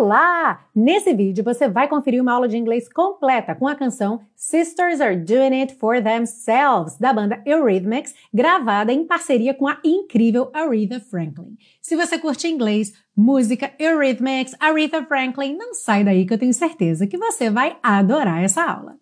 Olá! Nesse vídeo você vai conferir uma aula de inglês completa com a canção Sisters Are Doing It For Themselves, da banda Eurythmics, gravada em parceria com a incrível Aretha Franklin. Se você curte inglês, música, Eurythmics, Aretha Franklin, não sai daí que eu tenho certeza que você vai adorar essa aula.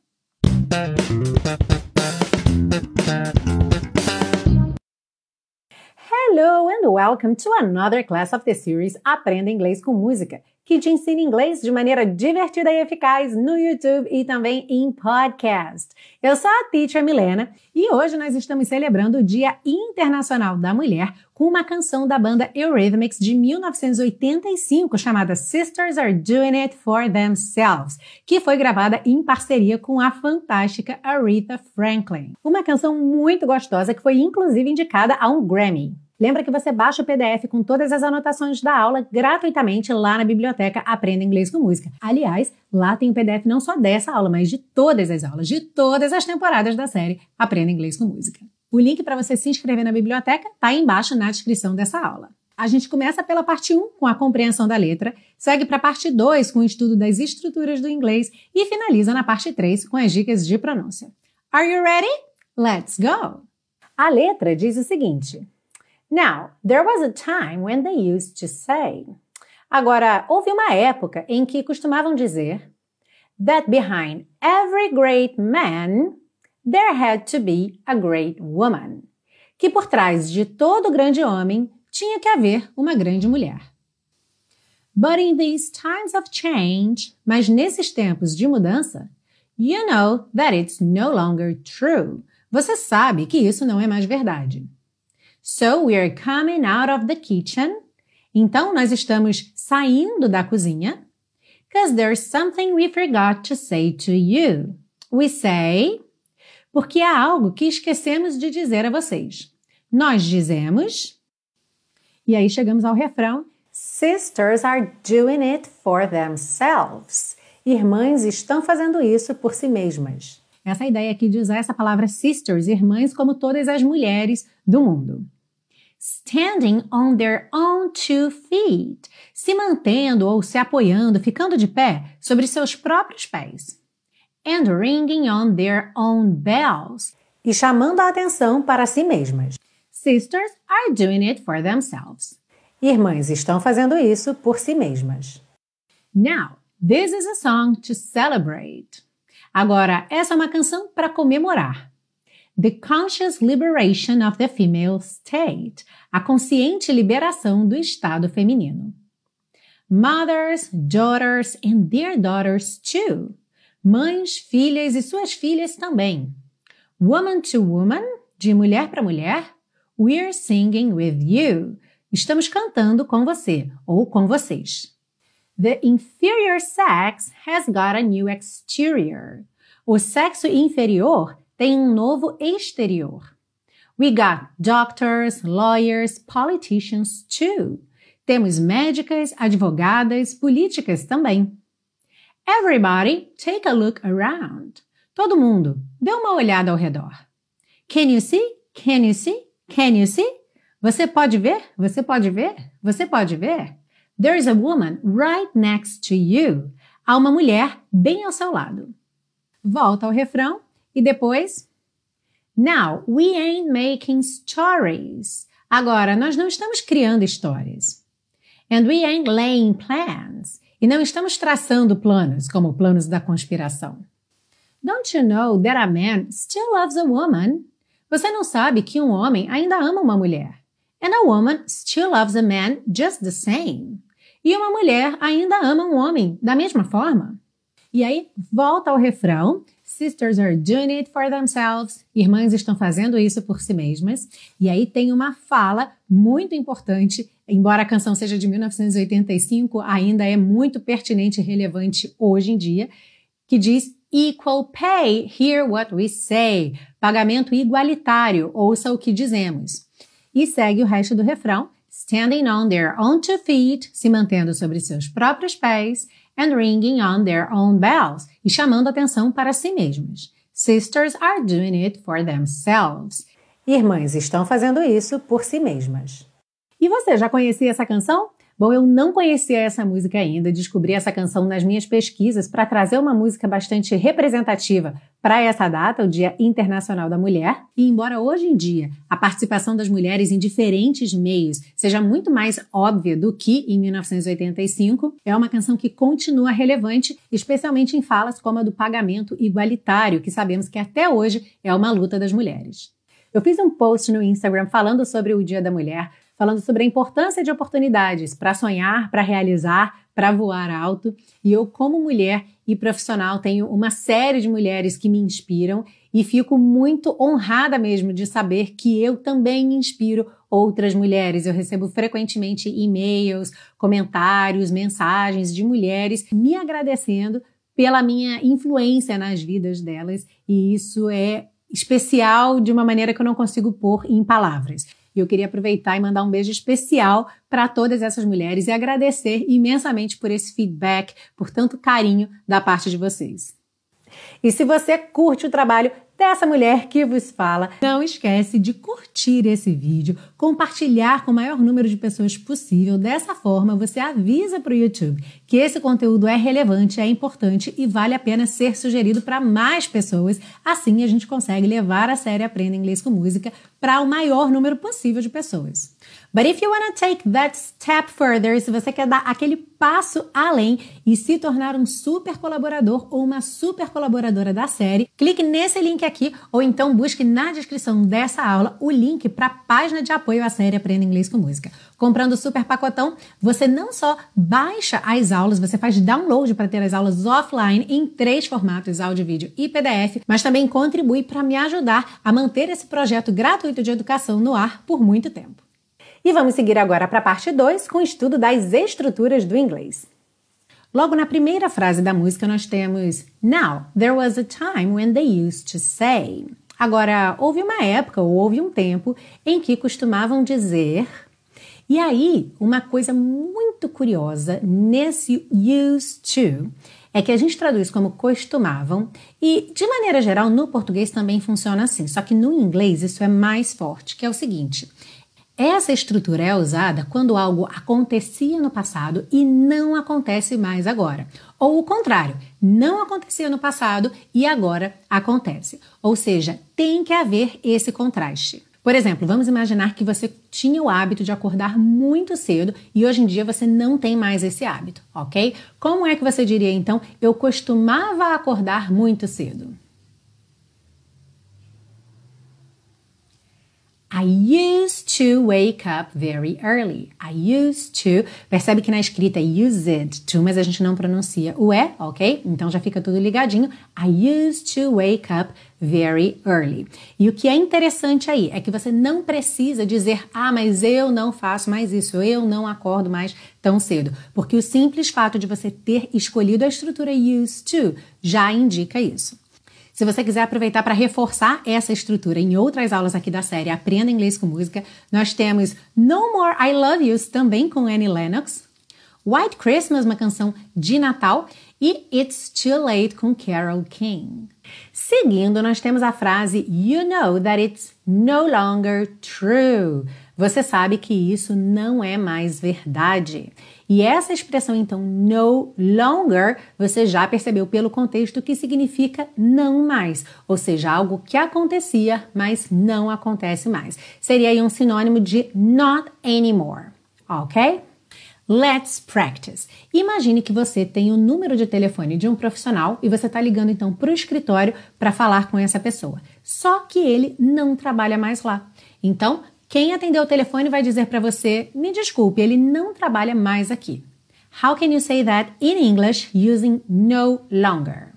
Hello and welcome to another class of the series Aprenda Inglês com Música que te ensina inglês de maneira divertida e eficaz no YouTube e também em podcast. Eu sou a Teacher Milena e hoje nós estamos celebrando o Dia Internacional da Mulher com uma canção da banda Eurythmics de 1985 chamada Sisters Are Doing It For Themselves, que foi gravada em parceria com a fantástica Aretha Franklin. Uma canção muito gostosa que foi inclusive indicada a um Grammy. Lembra que você baixa o PDF com todas as anotações da aula gratuitamente lá na biblioteca Aprenda Inglês com Música. Aliás, lá tem o PDF não só dessa aula, mas de todas as aulas, de todas as temporadas da série Aprenda Inglês com Música. O link para você se inscrever na biblioteca está aí embaixo na descrição dessa aula. A gente começa pela parte 1 com a compreensão da letra, segue para a parte 2 com o estudo das estruturas do inglês e finaliza na parte 3 com as dicas de pronúncia. Are you ready? Let's go! A letra diz o seguinte: Now, there was a time when they used to say. Agora, houve uma época em que costumavam dizer that behind every great man there had to be a great woman. Que por trás de todo grande homem tinha que haver uma grande mulher. But in these times of change, mas nesses tempos de mudança, you know that it's no longer true. Você sabe que isso não é mais verdade. So we are coming out of the kitchen. Então nós estamos saindo da cozinha. Because there's something we forgot to say to you. We say porque há algo que esquecemos de dizer a vocês. Nós dizemos e aí chegamos ao refrão Sisters are doing it for themselves. Irmãs estão fazendo isso por si mesmas. Essa ideia aqui de usar essa palavra sisters, irmãs, como todas as mulheres do mundo standing on their own two feet, se mantendo ou se apoiando, ficando de pé sobre seus próprios pés. And ringing on their own bells, e chamando a atenção para si mesmas. Sisters are doing it for themselves. Irmãs estão fazendo isso por si mesmas. Now, this is a song to celebrate. Agora, essa é uma canção para comemorar. The Conscious Liberation of the Female State, a consciente liberação do Estado feminino. Mothers, daughters and their daughters too. Mães, filhas e suas filhas também. Woman to woman, de mulher para mulher. We're singing with you. Estamos cantando com você ou com vocês. The inferior sex has got a new exterior. O sexo inferior tem um novo exterior. We got doctors, lawyers, politicians too. Temos médicas, advogadas, políticas também. Everybody, take a look around. Todo mundo, dê uma olhada ao redor. Can you see? Can you see? Can you see? Você pode ver? Você pode ver? Você pode ver? There's a woman right next to you. Há uma mulher bem ao seu lado. Volta ao refrão e depois, Now, we ain't making stories. Agora, nós não estamos criando histórias. And we ain't laying plans. E não estamos traçando planos, como planos da conspiração. Don't you know that a man still loves a woman? Você não sabe que um homem ainda ama uma mulher. And a woman still loves a man just the same. E uma mulher ainda ama um homem da mesma forma. E aí, volta ao refrão Sisters are doing it for themselves. Irmãs estão fazendo isso por si mesmas. E aí tem uma fala muito importante, embora a canção seja de 1985, ainda é muito pertinente e relevante hoje em dia, que diz equal pay, hear what we say. Pagamento igualitário, ouça o que dizemos. E segue o resto do refrão, standing on their own two feet, se mantendo sobre seus próprios pés, and ringing on their own bells, e chamando atenção para si mesmas. Sisters are doing it for themselves. Irmãs estão fazendo isso por si mesmas. E você já conhecia essa canção? Bom, eu não conhecia essa música ainda, descobri essa canção nas minhas pesquisas para trazer uma música bastante representativa para essa data, o Dia Internacional da Mulher. E embora hoje em dia a participação das mulheres em diferentes meios seja muito mais óbvia do que em 1985, é uma canção que continua relevante, especialmente em falas como a do pagamento igualitário, que sabemos que até hoje é uma luta das mulheres. Eu fiz um post no Instagram falando sobre o Dia da Mulher, falando sobre a importância de oportunidades para sonhar, para realizar, para voar alto. E eu, como mulher e profissional, tenho uma série de mulheres que me inspiram e fico muito honrada mesmo de saber que eu também inspiro outras mulheres. Eu recebo frequentemente e-mails, comentários, mensagens de mulheres me agradecendo pela minha influência nas vidas delas, e isso é especial de uma maneira que eu não consigo pôr em palavras. E eu queria aproveitar e mandar um beijo especial para todas essas mulheres e agradecer imensamente por esse feedback, por tanto carinho da parte de vocês. E se você curte o trabalho dessa mulher que vos fala, não esquece de curtir esse vídeo, compartilhar com o maior número de pessoas possível. Dessa forma, você avisa para o YouTube que esse conteúdo é relevante, é importante e vale a pena ser sugerido para mais pessoas. Assim, a gente consegue levar a série Aprenda Inglês com Música para o maior número possível de pessoas. But if you want to take that step further, se você quer dar aquele passo além e se tornar um super colaborador ou uma super colaboradora da série, clique nesse link aqui ou então busque na descrição dessa aula o link para a página de apoio à série Aprenda Inglês com Música. Comprando o super pacotão, você não só baixa as aulas, você faz download para ter as aulas offline em três formatos, áudio, vídeo e PDF, mas também contribui para me ajudar a manter esse projeto gratuito de educação no ar por muito tempo. E vamos seguir agora para a parte 2 com o estudo das estruturas do inglês. Logo na primeira frase da música nós temos Now, there was a time when they used to say. Agora, houve uma época ou houve um tempo em que costumavam dizer. E aí, uma coisa muito curiosa nesse used to é que a gente traduz como costumavam e, de maneira geral, no português também funciona assim, só que no inglês isso é mais forte, que é o seguinte: essa estrutura é usada quando algo acontecia no passado e não acontece mais agora. Ou o contrário, não acontecia no passado e agora acontece. Ou seja, tem que haver esse contraste. Por exemplo, vamos imaginar que você tinha o hábito de acordar muito cedo e hoje em dia você não tem mais esse hábito, ok? Como é que você diria então? Eu costumava acordar muito cedo. I used to wake up very early. I used to. Percebe que na escrita é used to, mas a gente não pronuncia o E, ok? Então já fica tudo ligadinho. I used to wake up very early. E o que é interessante aí é que você não precisa dizer, ah, mas eu não faço mais isso, eu não acordo mais tão cedo. Porque o simples fato de você ter escolhido a estrutura used to já indica isso. Se você quiser aproveitar para reforçar essa estrutura em outras aulas aqui da série Aprenda Inglês com Música, nós temos No More I Love Yous, também com Annie Lennox, White Christmas, uma canção de Natal, e It's Too Late com Carol King. Seguindo, nós temos a frase You know that it's no longer true. Você sabe que isso não é mais verdade. E essa expressão, então, no longer, você já percebeu pelo contexto que significa não mais, ou seja, algo que acontecia, mas não acontece mais. Seria aí um sinônimo de not anymore, ok? Let's practice. Imagine que você tem o número de telefone de um profissional e você está ligando então para o escritório para falar com essa pessoa. Só que ele não trabalha mais lá. Então, quem atendeu o telefone vai dizer para você: me desculpe, ele não trabalha mais aqui. How can you say that in English using no longer?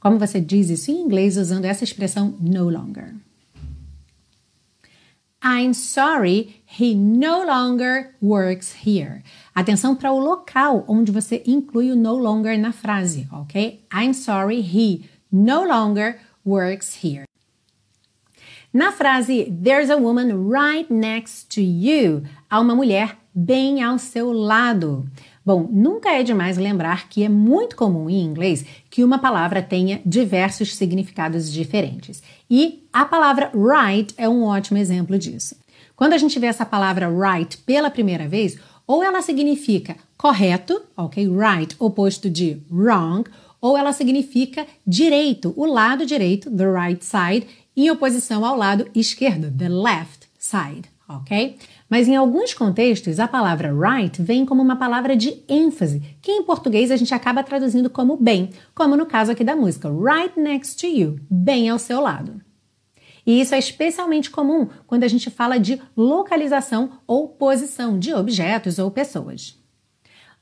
Como você diz isso em inglês usando essa expressão no longer? I'm sorry, he no longer works here. Atenção para o local onde você inclui o no longer na frase, ok? I'm sorry, he no longer works here. Na frase There's a woman right next to you, há uma mulher bem ao seu lado. Bom, nunca é demais lembrar que é muito comum em inglês que uma palavra tenha diversos significados diferentes. E a palavra right é um ótimo exemplo disso. Quando a gente vê essa palavra right pela primeira vez, Ou ela significa correto, ok? Right, oposto de wrong, ou ela significa direito, o lado direito, the right side, em oposição ao lado esquerdo, the left side, ok? Mas em alguns contextos, a palavra right vem como uma palavra de ênfase, que em português a gente acaba traduzindo como bem, como no caso aqui da música Right Next to You, bem ao seu lado. E isso é especialmente comum quando a gente fala de localização ou posição de objetos ou pessoas.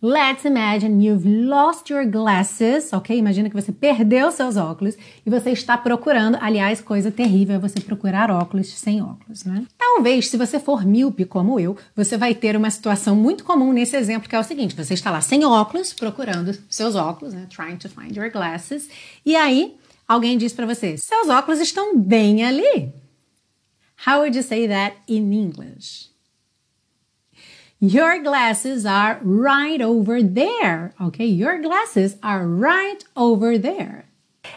Let's imagine you've lost your glasses, ok? Imagina que você perdeu seus óculos e você está procurando. Aliás, coisa terrível é você procurar óculos sem óculos, né? Talvez, se você for míope como eu, você vai ter uma situação muito comum nesse exemplo, que é o seguinte: você está lá sem óculos, procurando seus óculos, né? Trying to find your glasses. E aí, alguém diz para você: seus óculos estão bem ali. How would you say that in English? Your glasses are right over there. Ok? Your glasses are right over there.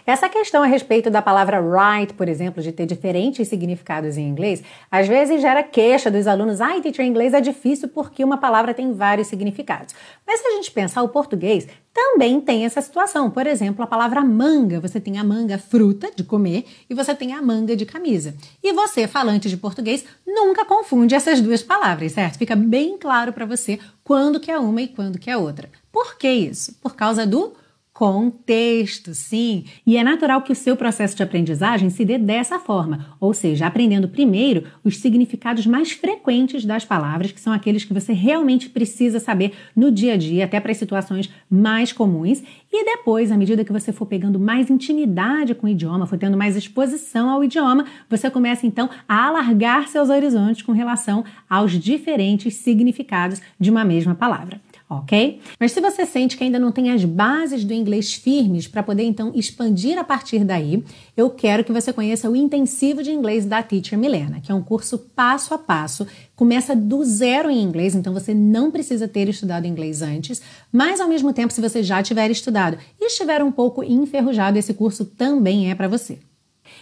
Essa questão a respeito da palavra right, por exemplo, de ter diferentes significados em inglês, às vezes gera queixa dos alunos. Ai, teacher, inglês é difícil porque uma palavra tem vários significados. Mas se a gente pensar, o português também tem essa situação. Por exemplo, a palavra manga. Você tem a manga fruta de comer e você tem a manga de camisa. E você, falante de português, nunca confunde essas duas palavras, certo? Fica bem claro para você quando que é uma e quando que é outra. Por que isso? Por causa do Contexto, sim. E é natural que o seu processo de aprendizagem se dê dessa forma, ou seja, aprendendo primeiro os significados mais frequentes das palavras, que são aqueles que você realmente precisa saber no dia a dia, até para as situações mais comuns, e depois, à medida que você for pegando mais intimidade com o idioma, for tendo mais exposição ao idioma, você começa então a alargar seus horizontes com relação aos diferentes significados de uma mesma palavra ok? Mas se você sente que ainda não tem as bases do inglês firmes para poder então expandir a partir daí, eu quero que você conheça o intensivo de inglês da Teacher Milena, que é um curso passo a passo, começa do zero em inglês, então você não precisa ter estudado inglês antes, mas ao mesmo tempo, se você já tiver estudado e estiver um pouco enferrujado, esse curso também é para você.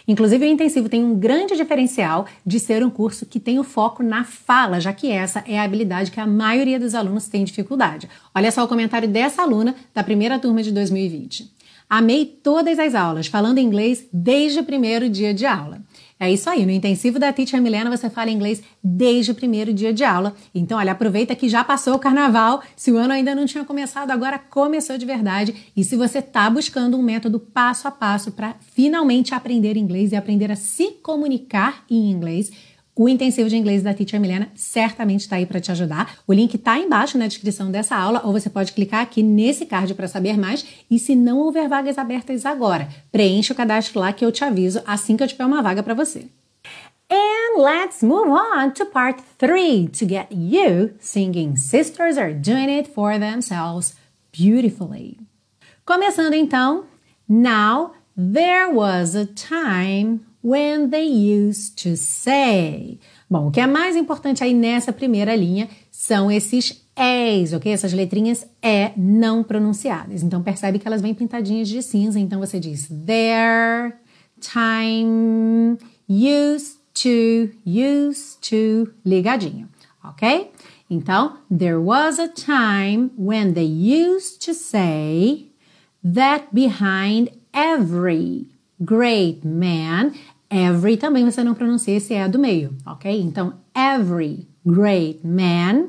Inclusive, o intensivo tem um grande diferencial de ser um curso que tem o foco na fala, já que essa é a habilidade que a maioria dos alunos tem dificuldade. Olha só o comentário dessa aluna da primeira turma de 2020. Amei todas as aulas, falando inglês desde o primeiro dia de aula. É isso aí, no intensivo da Teacher Milena você fala inglês desde o primeiro dia de aula. Então, olha, aproveita que já passou o carnaval. Se o ano ainda não tinha começado, agora começou de verdade. E se você está buscando um método passo a passo para finalmente aprender inglês e aprender a se comunicar em inglês, o intensivo de inglês da Teacher Milena certamente está aí para te ajudar. O link está embaixo na descrição dessa aula, ou você pode clicar aqui nesse card para saber mais. E se não houver vagas abertas agora, preencha o cadastro lá que eu te aviso assim que eu tiver uma vaga para você. And let's move on to part 3 to get you singing Sisters Are Doing It For Themselves Beautifully. Começando então, Now there was a time when they used to say. Bom, o que é mais importante aí nessa primeira linha são esses es, ok? Essas letrinhas é não pronunciadas. Então percebe que elas vêm pintadinhas de cinza. Então você diz there, time, used to, used to, ligadinho, ok? Então, there was a time when they used to say that behind every great man Every também você não pronuncia esse é do meio, ok? Então, every great man,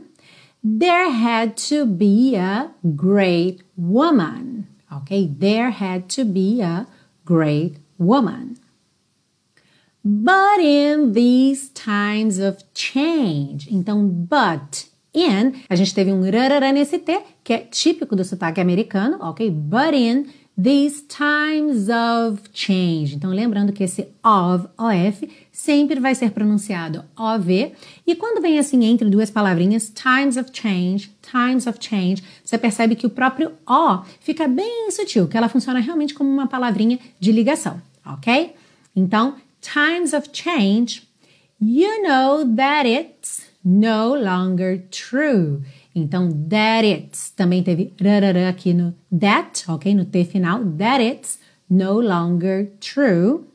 there had to be a great woman, ok? There had to be a great woman. But in these times of change, então, but in, a gente teve um rarará nesse T, que é típico do sotaque americano, ok? But in These times of change. Então, lembrando que esse of, of, sempre vai ser pronunciado OV. E quando vem assim entre duas palavrinhas, times of change, times of change, você percebe que o próprio O fica bem sutil, que ela funciona realmente como uma palavrinha de ligação, ok? Então, times of change, you know that it's no longer true. Então, that it's também teve aqui no that, ok? No T final. That it's no longer true.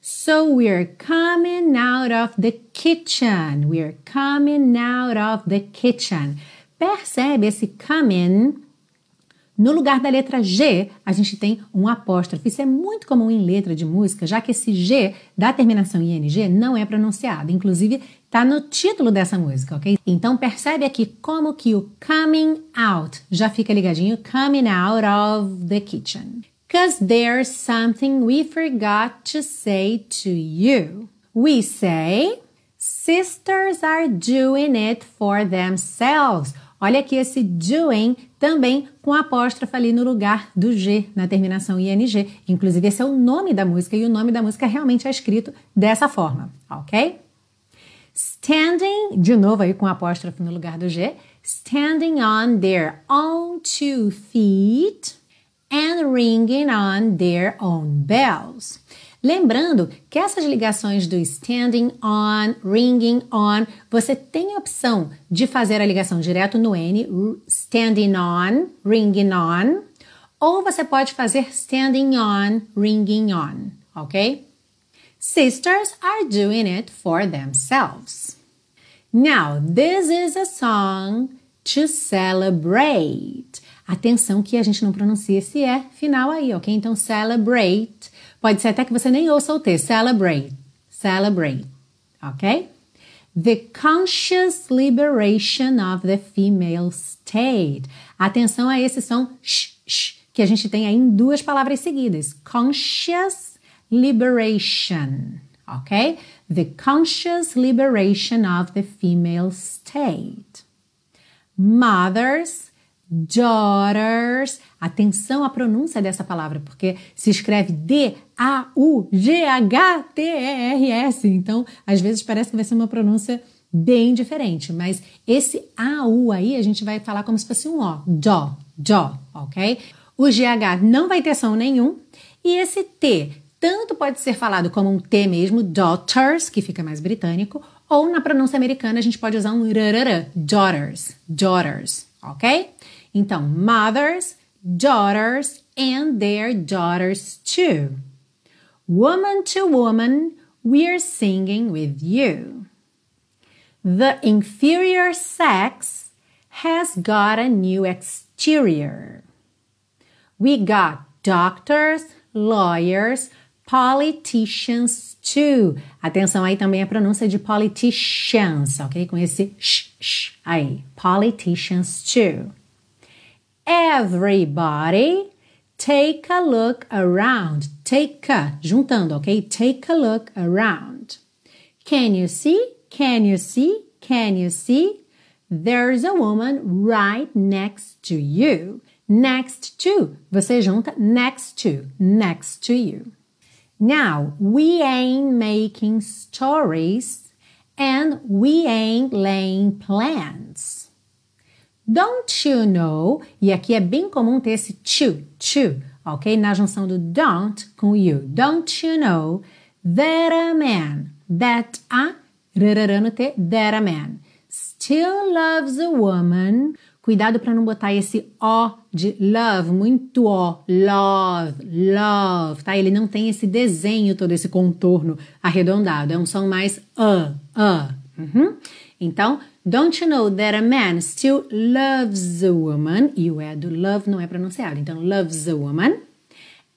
So we're coming out of the kitchen. We're coming out of the kitchen. percebe esse coming no lugar da letra G, a gente tem um apóstrofo. Isso é muito comum em letra de música, já que esse G da terminação ING não é pronunciado. Inclusive, está no título dessa música, ok? Então, percebe aqui como que o coming out já fica ligadinho. Coming out of the kitchen. Cause there's something we forgot to say to you. We say, sisters are doing it for themselves. Olha aqui esse doing também com apóstrofe ali no lugar do G, na terminação ING. Inclusive, esse é o nome da música e o nome da música realmente é escrito dessa forma, ok? Standing, de novo aí com apóstrofe no lugar do G, standing on their own two feet and ringing on their own bells. Lembrando que essas ligações do standing on, ringing on, você tem a opção de fazer a ligação direto no N, standing on, ringing on, ou você pode fazer standing on, ringing on, ok? Sisters are doing it for themselves. Now, this is a song to celebrate. Atenção que a gente não pronuncia esse é final aí, ok? Então, celebrate Pode ser até que você nem ouça o T. Celebrate. Celebrate. Ok? The conscious liberation of the female state. Atenção a esse som sh, sh, que a gente tem aí em duas palavras seguidas. Conscious liberation. Ok? The conscious liberation of the female state. Mothers daughters. Atenção à pronúncia dessa palavra, porque se escreve D-A-U-G-H-T-E-R-S. Então, às vezes parece que vai ser uma pronúncia bem diferente, mas esse A-U aí a gente vai falar como se fosse um O. Dó, dó, ok? O GH não vai ter som nenhum e esse T tanto pode ser falado como um T mesmo, daughters, que fica mais britânico, ou na pronúncia americana a gente pode usar um rarara, daughters, daughters, ok? Então, mothers, daughters, and their daughters too. Woman to woman, we're singing with you. The inferior sex has got a new exterior. We got doctors, lawyers, politicians too. Atenção aí também a pronúncia de politicians, ok? Com esse sh, sh aí. Politicians too. Everybody, take a look around. Take a, juntando, ok? Take a look around. Can you see? Can you see? Can you see? There's a woman right next to you. Next to, você junta next to, next to you. Now, we ain't making stories and we ain't laying plans. Don't you know? E aqui é bem comum ter esse to, to, ok? Na junção do don't com you. Don't you know that a man, that a, rarará no T, that a man, still loves a woman. Cuidado para não botar esse O de love, muito O, love, love, tá? Ele não tem esse desenho, todo esse contorno arredondado. É um som mais a, a. Uhum. Então, don't you know that a man still loves a woman? E o é do love não é pronunciado. Então, loves a woman.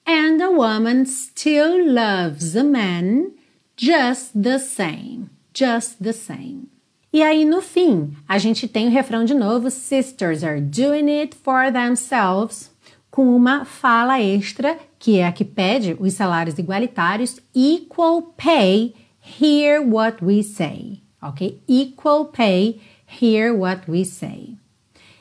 And a woman still loves a man just the same. Just the same. E aí, no fim, a gente tem o refrão de novo: Sisters are doing it for themselves, com uma fala extra, que é a que pede os salários igualitários, equal pay, hear what we say ok? Equal pay, hear what we say.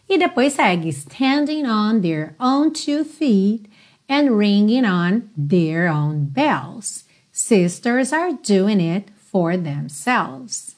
E depois segue standing on their own two feet and ringing on their own bells. Sisters are doing it for themselves.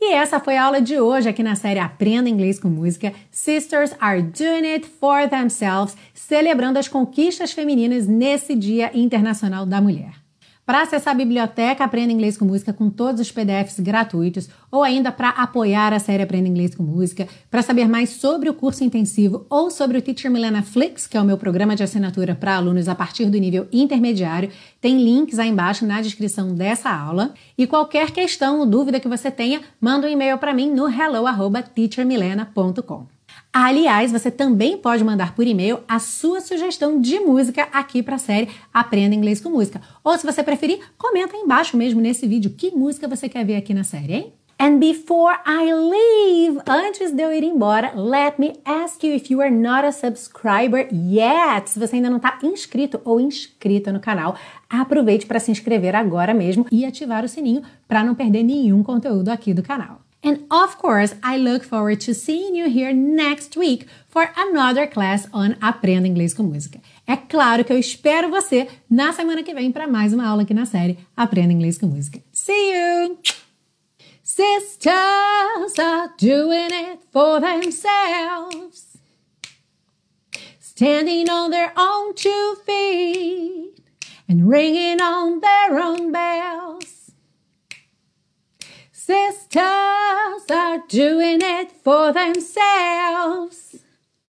E essa foi a aula de hoje aqui na série Aprenda Inglês com Música. Sisters are doing it for themselves, celebrando as conquistas femininas nesse Dia Internacional da Mulher. Para acessar a biblioteca Aprenda Inglês com Música com todos os PDFs gratuitos, ou ainda para apoiar a série Aprenda Inglês com Música, para saber mais sobre o curso intensivo ou sobre o Teacher Milena Flix, que é o meu programa de assinatura para alunos a partir do nível intermediário, tem links aí embaixo na descrição dessa aula. E qualquer questão ou dúvida que você tenha, manda um e-mail para mim no hello@teachermilena.com. Aliás, você também pode mandar por e-mail a sua sugestão de música aqui para a série Aprenda Inglês com Música. Ou se você preferir, comenta aí embaixo mesmo nesse vídeo que música você quer ver aqui na série, hein? And before I leave, antes de eu ir embora, let me ask you if you are not a subscriber yet. Se você ainda não está inscrito ou inscrita no canal, aproveite para se inscrever agora mesmo e ativar o sininho para não perder nenhum conteúdo aqui do canal. And of course, I look forward to seeing you here next week for another class on Aprenda Inglês com Música. É claro que eu espero você na semana que vem para mais uma aula aqui na série Aprenda Inglês com Música. See you! Sisters are doing it for themselves, standing on their own two feet and ringing on their own bells. Sisters are doing it for themselves.